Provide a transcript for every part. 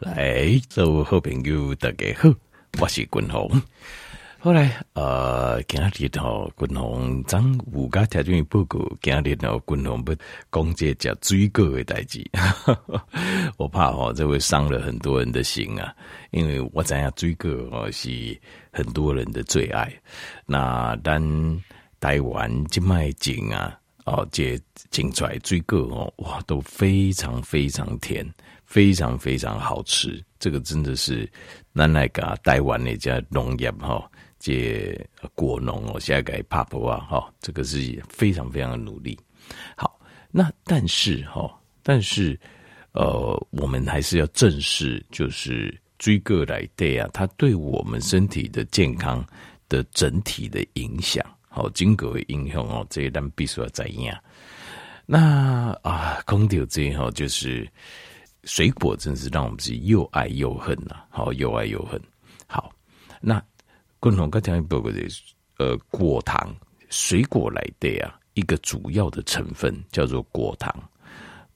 来，各位好朋友，大家好，我是君宏。后来，呃，今日吼，君宏将五家条件报告，今日吼，君宏不讲这叫水果的代志，我怕吼，这会伤了很多人的心啊。因为我知影水果哦是很多人的最爱。那但台湾这卖景啊，哦，这种出来水果哦，哇，都非常非常甜。非常非常好吃，这个真的是咱来个台湾那家农业哈，这果农哦，现在改帕婆啊哈，这个是非常非常的努力。好，那但是哈，但是呃，我们还是要正视，就是水果来对啊，它对我们身体的健康的整体的影响，好，经过的影响哦，这一单必须要怎样？那啊，空调这哈就是。水果真是让我们是又爱又恨呐，好，又爱又恨。好，那共同刚才报告的呃果糖，水果来的啊，一个主要的成分叫做果糖。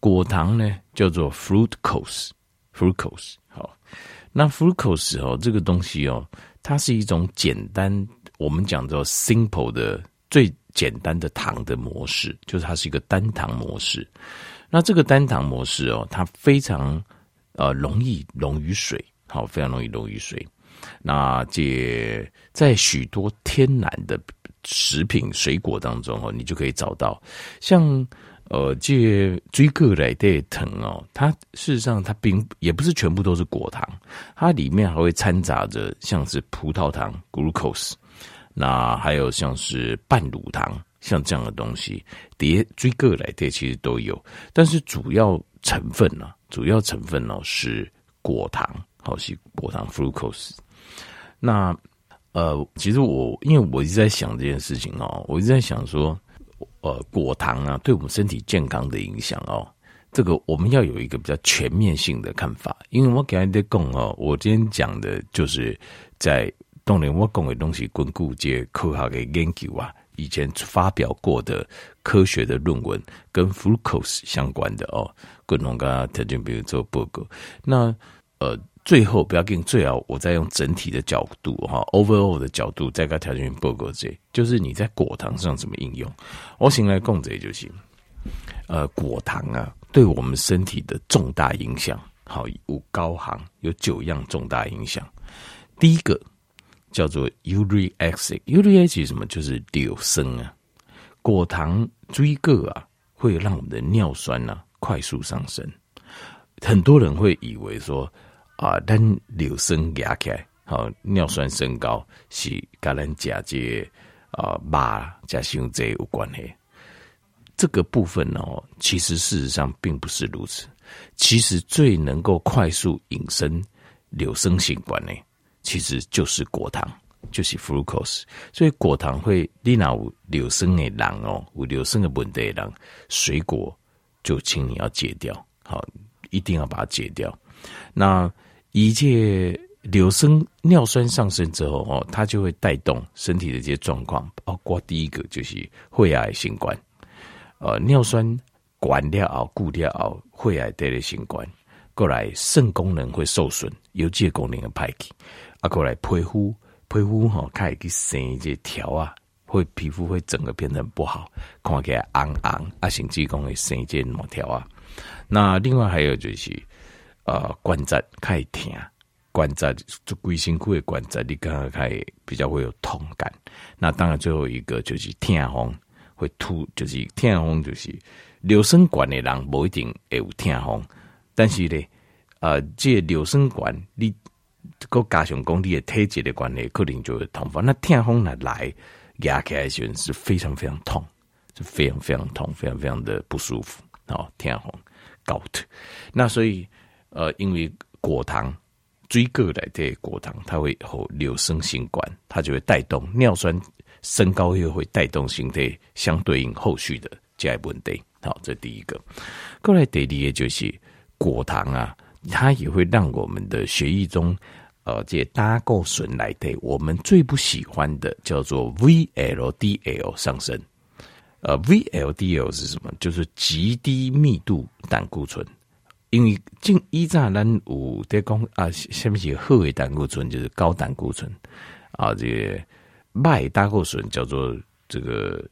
果糖呢叫做 fructose，fructose。好，那 fructose 哦，这个东西哦，它是一种简单，我们讲叫 simple 的最简单的糖的模式，就是它是一个单糖模式。那这个单糖模式哦，它非常呃容易溶于水，好，非常容易溶于水。那这在许多天然的食品水果当中哦，你就可以找到，像呃这水果来的藤哦，它事实上它并也不是全部都是果糖，它里面还会掺杂着像是葡萄糖 （glucose），那还有像是半乳糖。像这样的东西，叠追个来的其实都有，但是主要成分呢、啊，主要成分呢、是果糖，好是果糖 fructose。那呃，其实我因为我一直在想这件事情哦，我一直在想说，呃，果糖啊，对我们身体健康的影响哦，这个我们要有一个比较全面性的看法。因为我给大家讲哦，我今天讲的就是在当年我讲的东西，巩固这科学的研究啊。以前发表过的科学的论文跟 fructose 相关的哦，共同跟大家比如做报告。那呃，最后不要紧，最好我再用整体的角度哈，overall 的角度再跟条件报告这，就是你在果糖上怎么应用。我先来讲这就行。呃，果糖啊，对我们身体的重大影响，好，有高行有九样重大影响。第一个。叫做 uric acid，uric acid 什么？就是柳生啊，果糖追个啊，会让我们的尿酸呢、啊、快速上升。很多人会以为说啊，但柳生压起来，好尿酸升高是跟咱加这啊马加胸这有关系。这个部分呢，其实事实上并不是如此。其实最能够快速引申柳生性关呢。其实就是果糖，就是 fructose。所以果糖会，你那有柳生的人哦，有柳生的问题的人，水果就请你要戒掉，好，一定要把它戒掉。那一切柳生尿酸上升之后哦，它就会带动身体的这些状况，包括第一个就是肺癌新冠，呃，尿酸管了后固掉后，肺癌带来新冠，过来肾功能会受损，有这个功能的派去。啊，过来皮肤，皮肤吼，开始去生这条啊，会皮肤会整个变得不好，看起来红红，啊，甚至讲会生这毛条啊。那另外还有就是，呃，关节开始疼，关节就龟辛苦的关节，你刚刚开比较会有痛感。那当然最后一个就是痛风，会突，就是痛风，就是尿酸管的人不一定会有痛风，但是呢，呃，这尿酸管你。个加上工地的体质的关系，可能就会痛风。那痛风呢来压起来时是非常非常痛，是非常非常痛，非常非常的不舒服。哦，痛风 gout。那所以呃，因为果糖水果来的果糖，它会后柳生新冠，它就会带动尿酸升高，又会带动身体相对应后续的这一问题。好，这第一个。过来第二个就是果糖啊。它也会让我们的血液中，呃，这胆固醇来的，我们最不喜欢的叫做 VLDL 上升。呃，VLDL 是什么？就是极低密度胆固醇。因为进一战咱有在讲啊，什么是好的胆固醇，就是高胆固醇啊，这个坏胆固醇叫做这个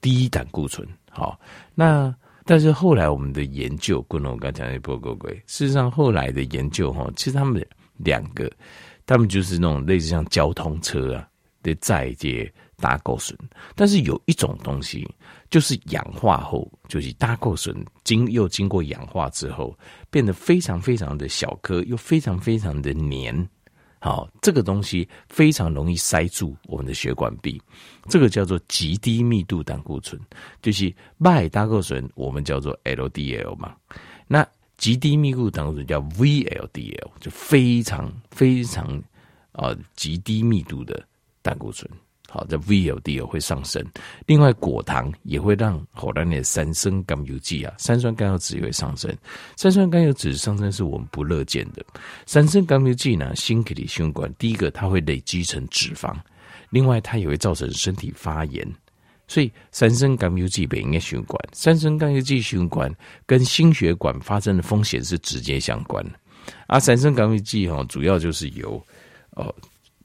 低胆固醇。好，那但是后来我们的研究，跟我刚才讲的报告过，事实上后来的研究哈，其实他们两个，他们就是那种类似像交通车啊的载这胆固醇，但是有一种东西。就是氧化后，就是胆固醇经又经过氧化之后，变得非常非常的小颗，又非常非常的黏。好，这个东西非常容易塞住我们的血管壁。这个叫做极低密度胆固醇，就是麦胆固醇，我们叫做 LDL 嘛。那极低密度胆固醇叫 VLDL，就非常非常啊极低密度的胆固醇。好，这 VLDL 会上升。另外，果糖也会让后来的三酸甘油酯啊，三酸甘油酯也会上升。三酸甘油酯上升是我们不乐见的。三酸甘油酯呢，心血管，第一个它会累积成脂肪，另外它也会造成身体发炎。所以，三酸甘油酯不应该血管，三酸甘油酯血管跟心血管发生的风险是直接相关的。而三酸甘油酯哈，主要就是由呃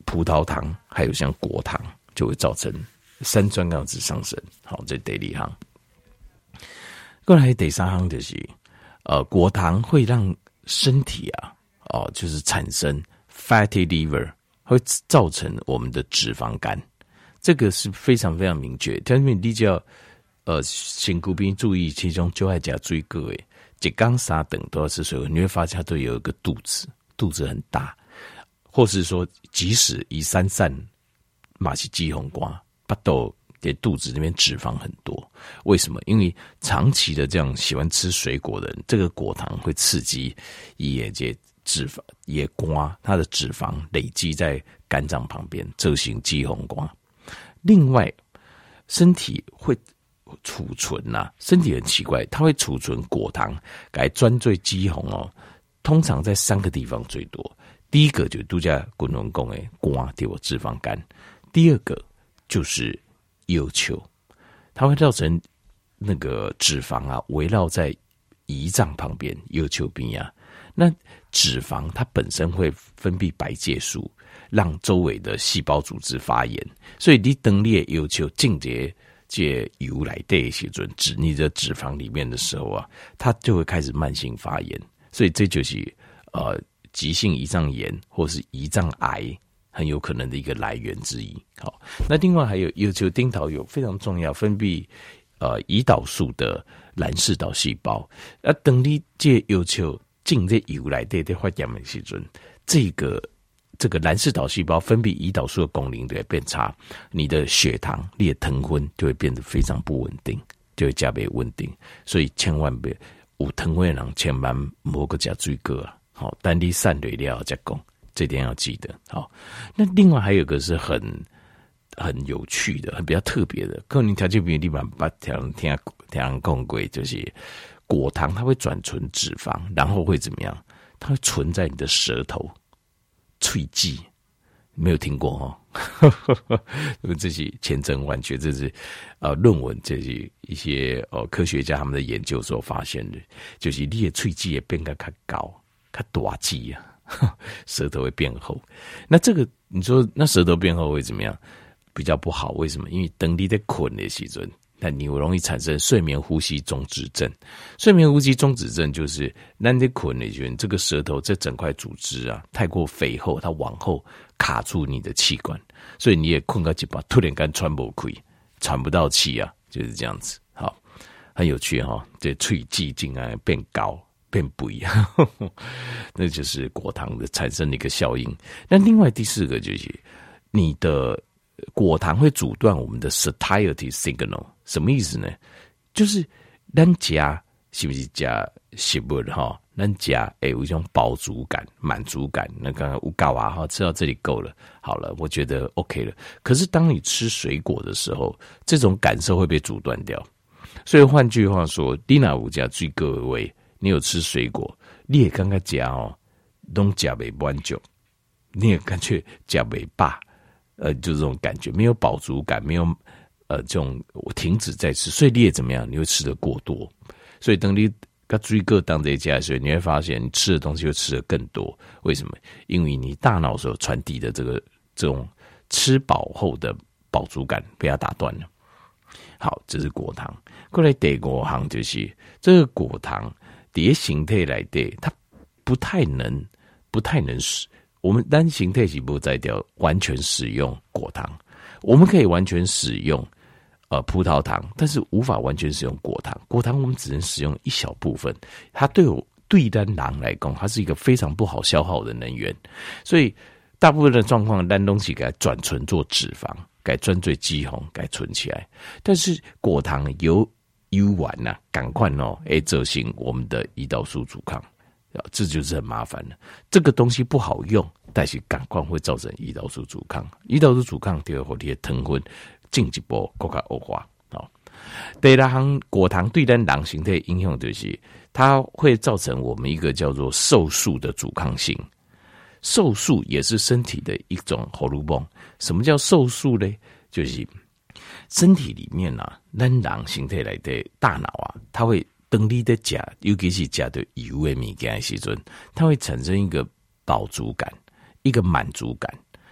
葡萄糖还有像果糖。就会造成三酸甘油酯上升。好，这第一行。过来第三行就是，呃，果糖会让身体啊，哦，就是产生 fatty liver，会造成我们的脂肪肝。这个是非常非常明确。但是你就要，呃，请贵宾注意，其中就爱加注意各位，一缸三顿都要吃水果，你会发现它都有一个肚子，肚子很大，或是说，即使一三三。马西鸡红瓜，巴豆的肚子里面脂肪很多，为什么？因为长期的这样喜欢吃水果的人，这个果糖会刺激也这脂肪也瓜，它的脂肪累积在肝脏旁边，这型鸡红瓜。另外，身体会储存呐、啊，身体很奇怪，它会储存果糖来专醉鸡红哦。通常在三个地方最多，第一个就是度假滚龙宫诶，瓜给我脂肪肝。第二个就是腰丘，它会造成那个脂肪啊围绕在胰脏旁边，腰丘边啊。那脂肪它本身会分泌白介素，让周围的细胞组织发炎。所以你等裂腰丘进阶借油来代谢准脂，你的脂肪里面的时候啊，它就会开始慢性发炎。所以这就是呃急性胰脏炎或是胰脏癌。很有可能的一个来源之一。好，那另外还有有就丁桃有非常重要分泌呃胰岛素的蓝氏岛细胞。那等你借有求进这油来对对发炎的时阵，这个这个蓝氏岛细胞分泌胰岛素的功能就会变差，你的血糖、你的糖分就会变得非常不稳定，就会加倍稳定。所以千万别有糖分的人千万莫个加追个啊！好，等你散对了再讲。这点要记得好。那另外还有一个是很很有趣的、很比较特别的，可能条件比较地方把条天天更贵，就是果糖它会转存脂肪，然后会怎么样？它会存在你的舌头、喙际，没有听过哈？因 为这是千真万确，这是呃论文，这是一些呃科学家他们的研究所发现的，就是你的喙际也变得较高、较大肌呀。舌头会变厚，那这个你说，那舌头变厚会怎么样？比较不好，为什么？因为等你在困的时阵，那你容易产生睡眠呼吸中止症。睡眠呼吸中止症就是那你困的时候，这个舌头这整块组织啊太过肥厚，它往后卡住你的气管，所以你也困个几把，突然间喘不气，喘不到气啊，就是这样子。好，很有趣哈、哦，这喙际竟然变高。变不一样，那就是果糖的产生的一个效应。那另外第四个就是你的果糖会阻断我们的 satiety signal，什么意思呢？就是咱加是不是加食物哈？咱加诶有一种饱足感、满足感。那刚刚乌嘎娃哈吃到这里够了，好了，我觉得 OK 了。可是当你吃水果的时候，这种感受会被阻断掉。所以换句话说，低钠五家最各位。你有吃水果，你也刚刚讲哦，都加没不久，你也感觉加尾巴，呃，就这种感觉，没有饱足感，没有呃这种停止再吃，所以你也怎么样？你会吃得过多，所以等你跟追个当这一家，的时候你会发现你吃的东西会吃的更多。为什么？因为你大脑所传递的这个这种吃饱后的饱足感被它打断了。好，这是果糖。过来第二行就是这个果糖叠形态来的，它不太能，不太能使我们单形态起步再掉，完全使用果糖。我们可以完全使用。呃，葡萄糖，但是无法完全使用果糖。果糖我们只能使用一小部分，它对我对单囊来讲，它是一个非常不好消耗的能源。所以大部分的状况，单东西给它转存做脂肪，改专做肌红，改存起来。但是果糖有有完呐，赶快哦，哎，执行我们的胰岛素阻抗，啊这就是很麻烦的。这个东西不好用，但是赶快会造成胰岛素阻抗。胰岛素阻抗第二后天糖分。进一步更加恶化。好，第二行果糖对咱人形态影响就是，它会造成我们一个叫做瘦素的阻抗性。瘦素也是身体的一种荷尔蒙。什么叫瘦素呢？就是身体里面啊，咱人形态来的大脑啊，它会等你的钾，尤其是钾的油的物件的时阵，它会产生一个饱足感，一个满足感。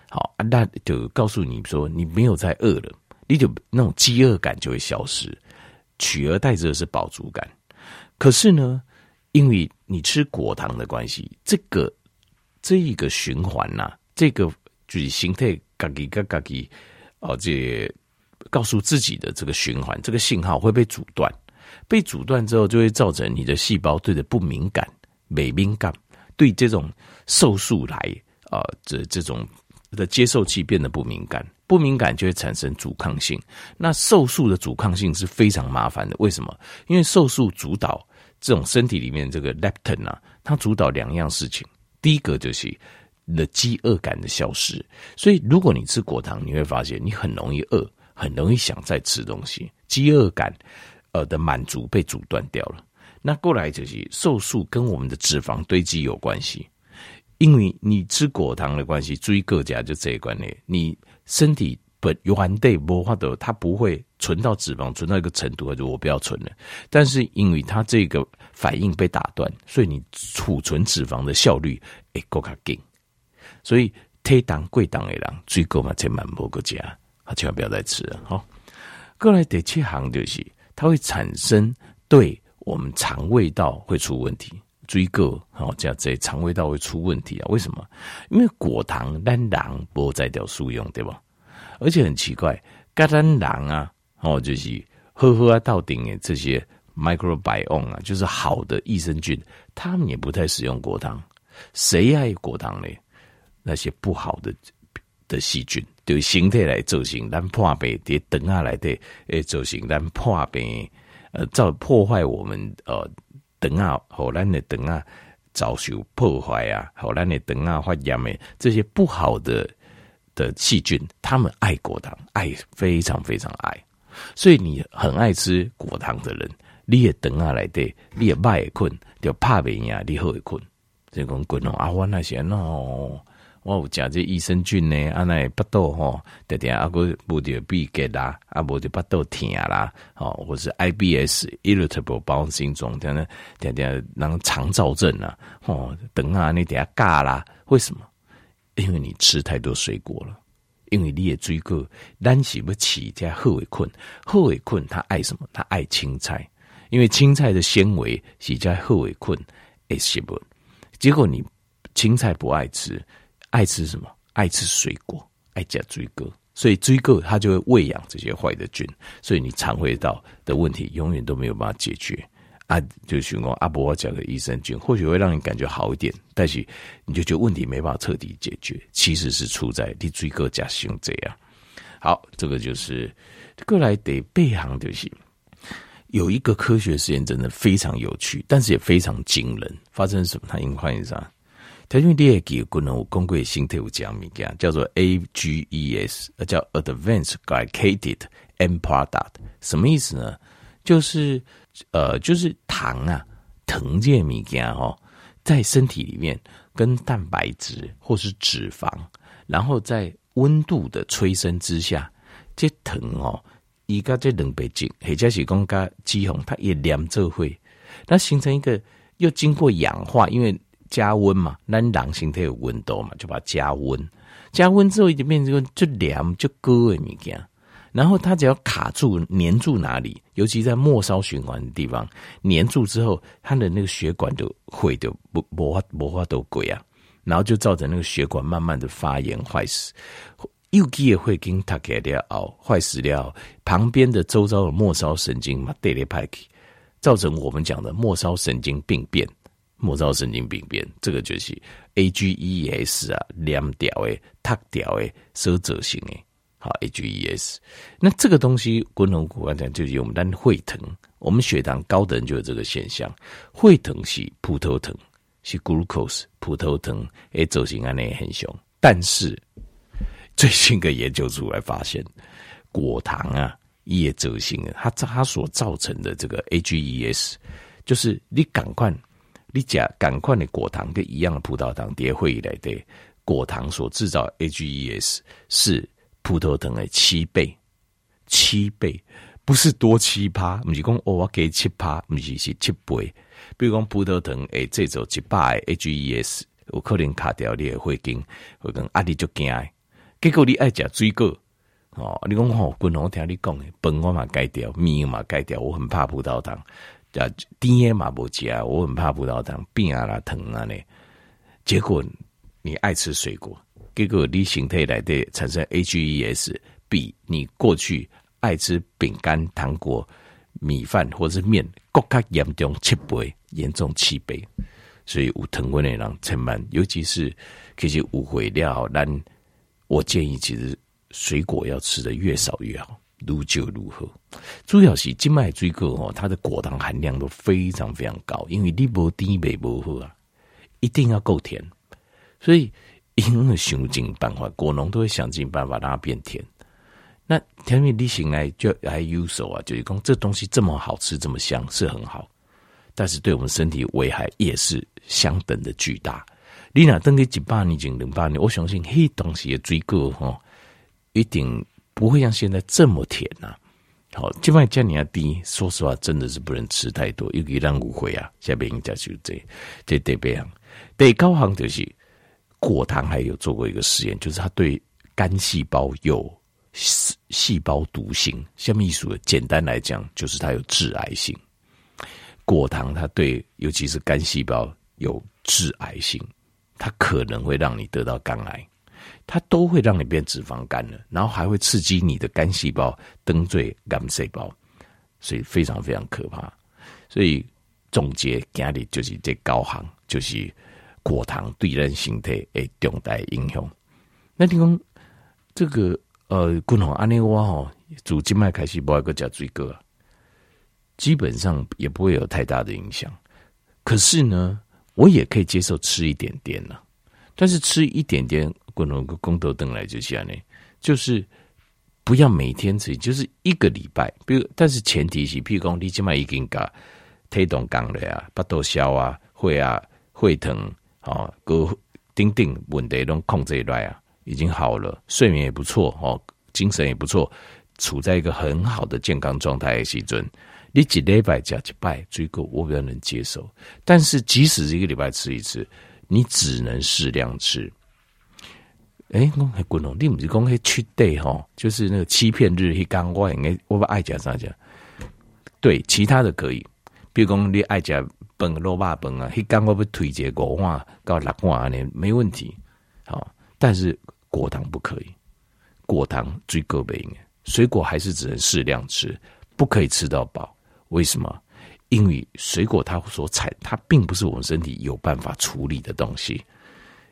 好，那就告诉你说，你没有再饿了。你就那种饥饿感就会消失，取而代之的是饱足感。可是呢，因为你吃果糖的关系，这个这一个循环呐、这个就是形态嘎给嘎嘎给哦，这告诉自己的这个循环，这个信号会被阻断。被阻断之后，就会造成你的细胞对的不敏感，没敏感，对这种瘦素来啊、这这种的接受器变得不敏感。不敏感就会产生阻抗性，那瘦素的阻抗性是非常麻烦的。为什么？因为瘦素主导这种身体里面这个 leptin 啊，它主导两样事情。第一个就是你的饥饿感的消失。所以如果你吃果糖，你会发现你很容易饿，很容易想再吃东西，饥饿感呃的满足被阻断掉了。那过来就是瘦素跟我们的脂肪堆积有关系，因为你吃果糖的关系，追个价就这一关呢，你。身体本有含对不化的，它不会存到脂肪，存到一个程度，就我不要存了。但是因为它这个反应被打断，所以你储存脂肪的效率会更加紧。所以低糖贵糖的人，最够嘛，千万不个加，他千万不要再吃了。好，过来第七行就是，它会产生对我们肠胃道会出问题。追个好，这样在肠胃道会出问题啊？为什么？因为果糖单囊不再掉素用，对吧？而且很奇怪，肝单囊啊，哦，就是呵呵啊，到顶的这些 microbiome 啊，就是好的益生菌，他们也不太使用果糖。谁爱果糖呢？那些不好的的细菌，对形态来造成咱破病，对等下来的诶造成咱破病，呃，造破坏我们呃。等啊，后来的等啊，遭受破坏啊，后来的等啊发炎的这些不好的的细菌，他们爱果糖，爱非常非常爱。所以你很爱吃果糖的人，你也等啊来的，你也歹会困，就怕别呀，你好会困。这讲滚哦，啊，我那些喏。我有食这益生菌呢，啊那巴肚吼，点点啊个无得闭结啦，啊无得巴肚疼啦，哦，或是 IBS irritable bowel syndrome，点点点点那个肠躁症啊，哦，等下你点下嘎啦，为什么？因为你吃太多水果了，因为你也追过，咱是不起加好会困，好会困，他爱什么？他爱青菜，因为青菜的纤维是加好会困，诶是不？结果你青菜不爱吃。爱吃什么？爱吃水果，爱加水果，所以水果它就会喂养这些坏的菌，所以你肠胃道的问题永远都没有办法解决。啊，就寻讲阿伯我讲的益生菌，或许会让你感觉好一点，但是你就觉得问题没办法彻底解决，其实是出在你水果加使用这样。好，这个就是过来得背行就是有一个科学实验，真的非常有趣，但是也非常惊人。发生什么？他因为啥？台中第二期可能有公贵形态有讲物件，叫做 AGEs，呃叫 Advanced Glycated End Product，什么意思呢？就是呃，就是糖啊，糖这物件哦，在身体里面跟蛋白质或是脂肪，然后在温度的催生之下，这糖哦，伊甲这两倍精，或者是讲甲脂肪，它也连做会，那形成一个又经过氧化，因为加温嘛，那狼形态有温度嘛，就把它加温，加温之后就变成就凉就割的物件。然后它只要卡住、黏住哪里，尤其在末梢循环的地方，黏住之后，它的那个血管就会就不不化不化都鬼啊，然后就造成那个血管慢慢的发炎坏死。有机也会跟它给掉坏死了，旁边的周遭的末梢神经嘛，带来派去，造成我们讲的末梢神经病变。末梢神经病变，这个就是 AGES 啊，两条诶，塌掉诶，收褶型诶。好，AGES，那这个东西，滚龙骨刚才就是我们但会疼，我们血糖高的人就有这个现象，会疼是葡萄糖，是 glucose，葡萄糖诶，走形安内很凶。但是最新的研究出来发现，果糖啊也走型，它它所造成的这个 AGES，就是你赶快，你加赶快的果糖跟一样的葡萄糖叠会来的果糖所制造 AGES 是。葡萄糖的七倍，七倍不是多七趴，不是讲哦，我给七趴，不是是七倍。比如讲葡萄糖诶，这种一百 AGEs 有可能卡掉你的会经，会跟阿弟就惊。结果你爱食水果哦，你讲吼，滚红听你讲诶，饭我嘛改掉，面嘛改掉，我很怕葡萄糖。啊，甜诶嘛不食，我很怕葡萄糖，变啊啦疼啊呢。结果你爱吃水果。结果你形态来的产生 AGEs，比你过去爱吃饼干、糖果、米饭或是面，更加严重七倍，严重七倍。所以有糖分的人千万，尤其是其实误会了。但我建议，其实水果要吃得越少越好，如酒如何。主要是金麦水果哦，它的果糖含量都非常非常高，因为你不甜没不喝啊，一定要够甜，所以。因为想尽办法，果农都会想尽办法让它变甜。那甜蜜力行来就还有手啊，就是讲这东西这么好吃，这么香是很好，但是对我们身体危害也是相等的巨大。你那等个几百年、几零八年，我相信黑东西的水果哈，一定不会像现在这么甜呐、啊。好，今晚叫你要低，说实话，真的是不能吃太多，又可以让误会啊。下边人家就这这得别样，得高行就是。果糖还有做过一个实验，就是它对肝细胞有细细胞毒性。下面一说，简单来讲，就是它有致癌性。果糖它对，尤其是肝细胞有致癌性，它可能会让你得到肝癌，它都会让你变脂肪肝了，然后还会刺激你的肝细胞登最肝细胞，所以非常非常可怕。所以总结今日就是这高行，就是。果糖对人形态诶重大影响。那你讲这个呃，滚红安尼我吼，从今麦开始不爱个加水果，基本上也不会有太大的影响。可是呢，我也可以接受吃一点点呢。但是吃一点点，滚红个公豆灯来就下呢，就是不要每天吃，就是一个礼拜。比如，但是前提是，譬如讲你今麦已经甲推动讲了呀，巴肚消啊，会啊，会疼。哦，各顶顶问题都控制来啊，已经好了，睡眠也不错哦，精神也不错，处在一个很好的健康状态的时阵，你一礼拜加一拜水果，我比较能接受。但是即使一个礼拜吃一次，你只能适量吃。哎、欸，我还滚龙，你不是讲那去 day 哈，就是那个欺骗日一刚我应该我不爱讲啥讲，对，其他的可以，比如讲你爱讲。本肉霸本啊，黑刚我不推荐果话搞六话呢，没问题。好，但是果糖不可以，果糖最个别应，水果还是只能适量吃，不可以吃到饱。为什么？因为水果它所产，它并不是我们身体有办法处理的东西。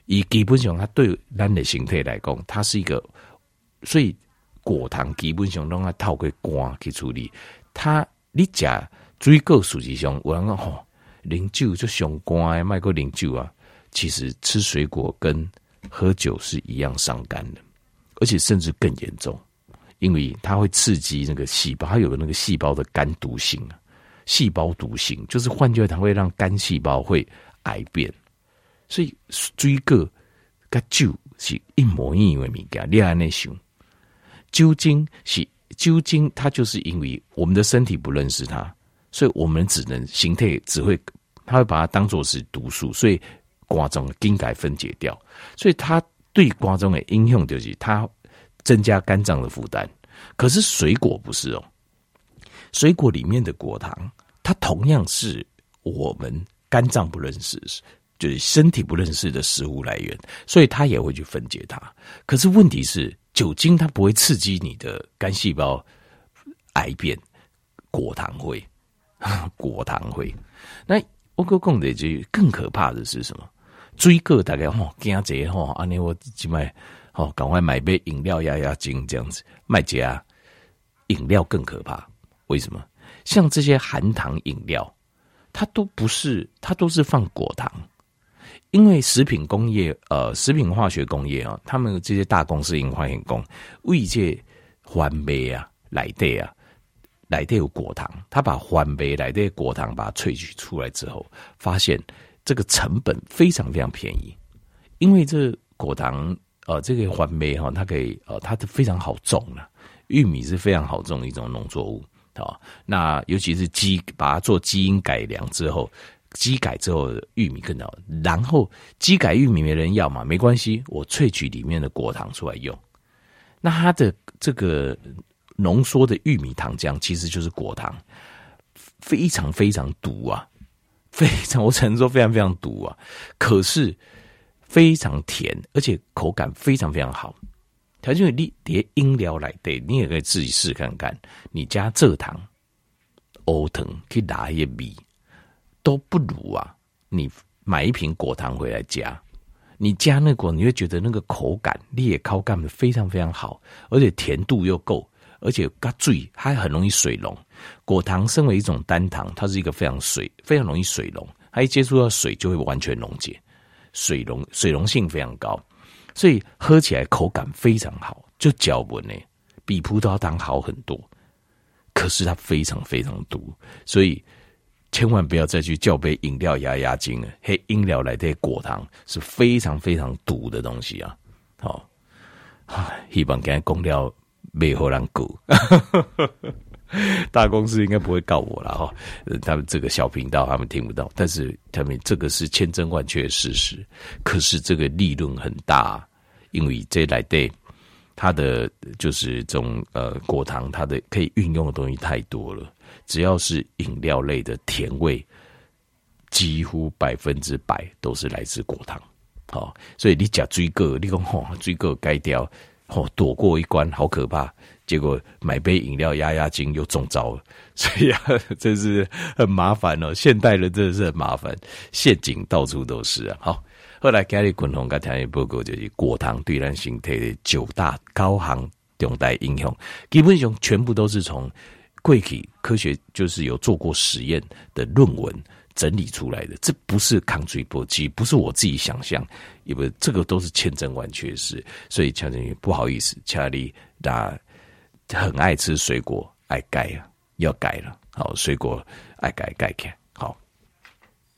以基本上，它对咱的形态来讲，它是一个，所以果糖基本上让它透过肝去处理。它你讲水果实际上我讲吼。饮酒就伤肝诶，卖过饮酒啊。其实吃水果跟喝酒是一样伤肝的，而且甚至更严重，因为它会刺激那个细胞，它有那个细胞的肝毒性啊。细胞毒性就是换句话，它会让肝细胞会癌变。所以水果跟酒是一模一样的物件。恋爱内想酒精是酒精，它就是因为我们的身体不认识它。所以我们只能形态只会，他会把它当做是毒素，所以瓜中应该分解掉。所以它对瓜中的应用就是它增加肝脏的负担。可是水果不是哦，水果里面的果糖，它同样是我们肝脏不认识，就是身体不认识的食物来源，所以它也会去分解它。可是问题是，酒精它不会刺激你的肝细胞癌变，果糖会，果糖会。那我哥讲的就更可怕的是什么？追个大概吼惊这吼，安尼我即卖吼赶快买杯饮料压压惊这样子。卖家饮料更可怕，为什么？像这些含糖饮料，它都不是，它都是放果糖。因为食品工业，呃，食品化学工业啊，他们这些大公司、化学工为这环杯啊、来的啊、来的有果糖，他把环杯来的果糖把它萃取出来之后，发现这个成本非常非常便宜。因为这果糖，呃，这个环杯哈，它可以，呃，它非常好种了。玉米是非常好种的一种农作物啊。那尤其是基把它做基因改良之后。基改之后的玉米更好，然后基改玉米没人要嘛，没关系，我萃取里面的果糖出来用。那它的这个浓缩的玉米糖浆其实就是果糖，非常非常毒啊，非常我只能说非常非常毒啊。可是非常甜，而且口感非常非常好。它就你叠音料来对，你也可以自己试看看，你加蔗糖、欧糖去拿一些米。都不如啊！你买一瓶果糖回来加，你加那果，你会觉得那个口感，你也口感非常非常好，而且甜度又够，而且嘎醉，它很容易水溶。果糖身为一种单糖，它是一个非常水，非常容易水溶，它一接触到水就会完全溶解，水溶水溶性非常高，所以喝起来口感非常好，就嚼不呢，比葡萄糖好很多。可是它非常非常毒，所以。千万不要再去叫杯饮料压压惊了，嘿，饮料来的果糖是非常非常毒的东西啊！好，希望今天公料没有人告，大公司应该不会告我了哈。他们这个小频道他们听不到，但是他们这个是千真万确的事实。可是这个利润很大，因为这来的它的就是这种呃果糖，它的可以运用的东西太多了。只要是饮料类的甜味，几乎百分之百都是来自果糖。好，所以你讲追个，你讲吼追个该掉，吼躲过一关，好可怕。结果买杯饮料压压惊又中招了，所以啊，真是很麻烦哦。现代人真的是很麻烦，陷阱到处都是啊。好，后来家里滚红跟田野报告就是果糖对咱身体的九大高行重大影响，基本上全部都是从。贵体科学就是有做过实验的论文整理出来的，这不是抗追波机，不是我自己想象，因为这个都是千真万确事。所以乔振宇不好意思，查理那很爱吃水果，爱改啊，要改了。好，水果爱改改改。